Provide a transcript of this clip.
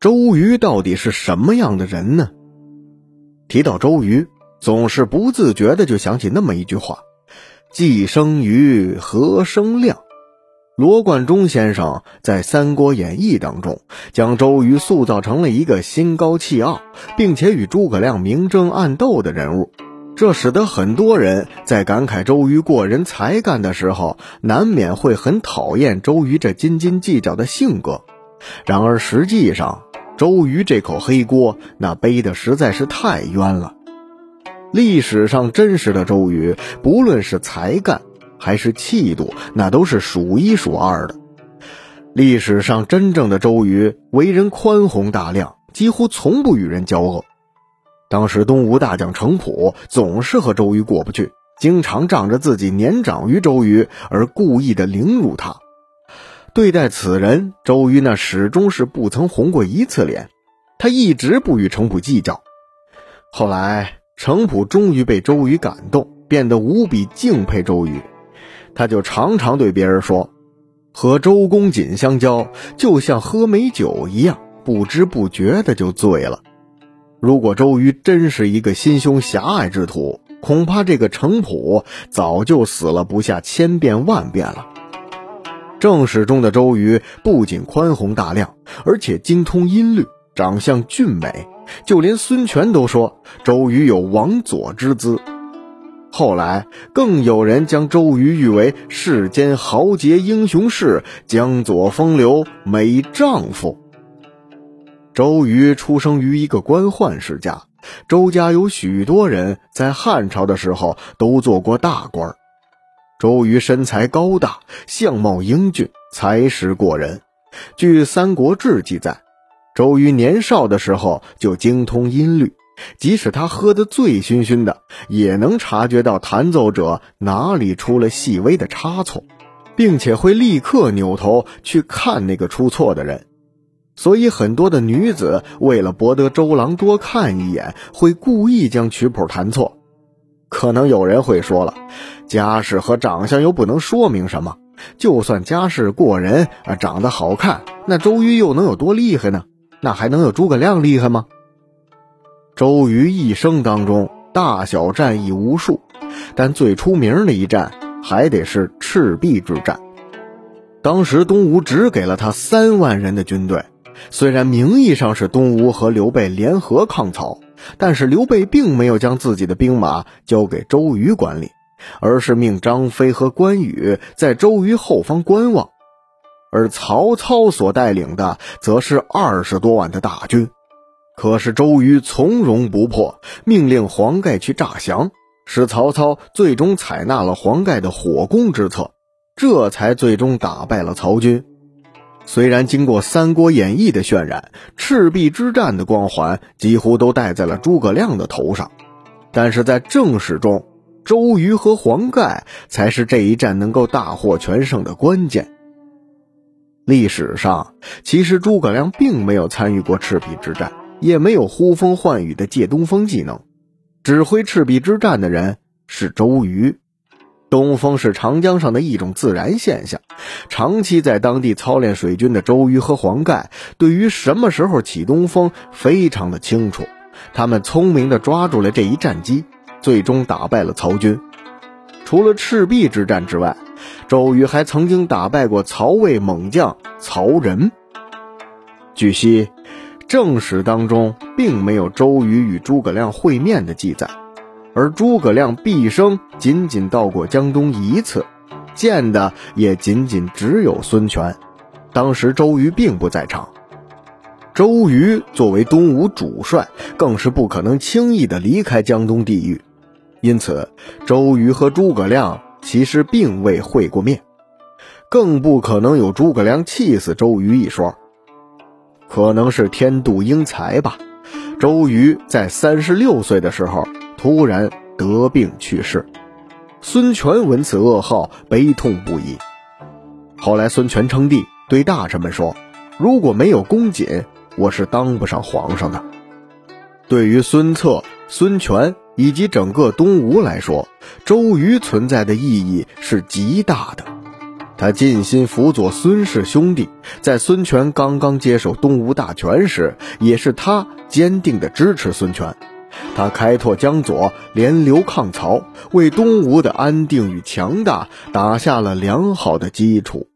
周瑜到底是什么样的人呢？提到周瑜，总是不自觉的就想起那么一句话：“既生瑜，何生亮？”罗贯中先生在《三国演义》当中，将周瑜塑造成了一个心高气傲，并且与诸葛亮明争暗斗的人物，这使得很多人在感慨周瑜过人才干的时候，难免会很讨厌周瑜这斤斤计较的性格。然而实际上，周瑜这口黑锅，那背的实在是太冤了。历史上真实的周瑜，不论是才干还是气度，那都是数一数二的。历史上真正的周瑜，为人宽宏大量，几乎从不与人交恶。当时东吴大将程普总是和周瑜过不去，经常仗着自己年长于周瑜而故意的凌辱他。对待此人，周瑜那始终是不曾红过一次脸，他一直不与程普计较。后来，程普终于被周瑜感动，变得无比敬佩周瑜，他就常常对别人说：“和周公瑾相交，就像喝美酒一样，不知不觉的就醉了。”如果周瑜真是一个心胸狭隘之徒，恐怕这个程普早就死了不下千遍万遍了。正史中的周瑜不仅宽宏大量，而且精通音律，长相俊美，就连孙权都说周瑜有王佐之姿。后来更有人将周瑜誉为世间豪杰英雄士，江左风流美丈夫。周瑜出生于一个官宦世家，周家有许多人在汉朝的时候都做过大官。周瑜身材高大，相貌英俊，才识过人。据《三国志》记载，周瑜年少的时候就精通音律，即使他喝得醉醺醺的，也能察觉到弹奏者哪里出了细微的差错，并且会立刻扭头去看那个出错的人。所以，很多的女子为了博得周郎多看一眼，会故意将曲谱弹错。可能有人会说了，家世和长相又不能说明什么。就算家世过人啊，长得好看，那周瑜又能有多厉害呢？那还能有诸葛亮厉害吗？周瑜一生当中大小战役无数，但最出名的一战还得是赤壁之战。当时东吴只给了他三万人的军队，虽然名义上是东吴和刘备联合抗曹。但是刘备并没有将自己的兵马交给周瑜管理，而是命张飞和关羽在周瑜后方观望，而曹操所带领的则是二十多万的大军。可是周瑜从容不迫，命令黄盖去诈降，使曹操最终采纳了黄盖的火攻之策，这才最终打败了曹军。虽然经过《三国演义》的渲染，赤壁之战的光环几乎都戴在了诸葛亮的头上，但是在正史中，周瑜和黄盖才是这一战能够大获全胜的关键。历史上，其实诸葛亮并没有参与过赤壁之战，也没有呼风唤雨的借东风技能，指挥赤壁之战的人是周瑜。东风是长江上的一种自然现象，长期在当地操练水军的周瑜和黄盖，对于什么时候起东风非常的清楚。他们聪明地抓住了这一战机，最终打败了曹军。除了赤壁之战之外，周瑜还曾经打败过曹魏猛将曹仁。据悉，正史当中并没有周瑜与诸葛亮会面的记载。而诸葛亮毕生仅仅到过江东一次，见的也仅仅只有孙权。当时周瑜并不在场，周瑜作为东吴主帅，更是不可能轻易的离开江东地域。因此，周瑜和诸葛亮其实并未会过面，更不可能有诸葛亮气死周瑜一说。可能是天妒英才吧。周瑜在三十六岁的时候。突然得病去世，孙权闻此噩耗，悲痛不已。后来，孙权称帝，对大臣们说：“如果没有公瑾，我是当不上皇上的。”对于孙策、孙权以及整个东吴来说，周瑜存在的意义是极大的。他尽心辅佐孙氏兄弟，在孙权刚刚接手东吴大权时，也是他坚定地支持孙权。他开拓江左，联刘抗曹，为东吴的安定与强大打下了良好的基础。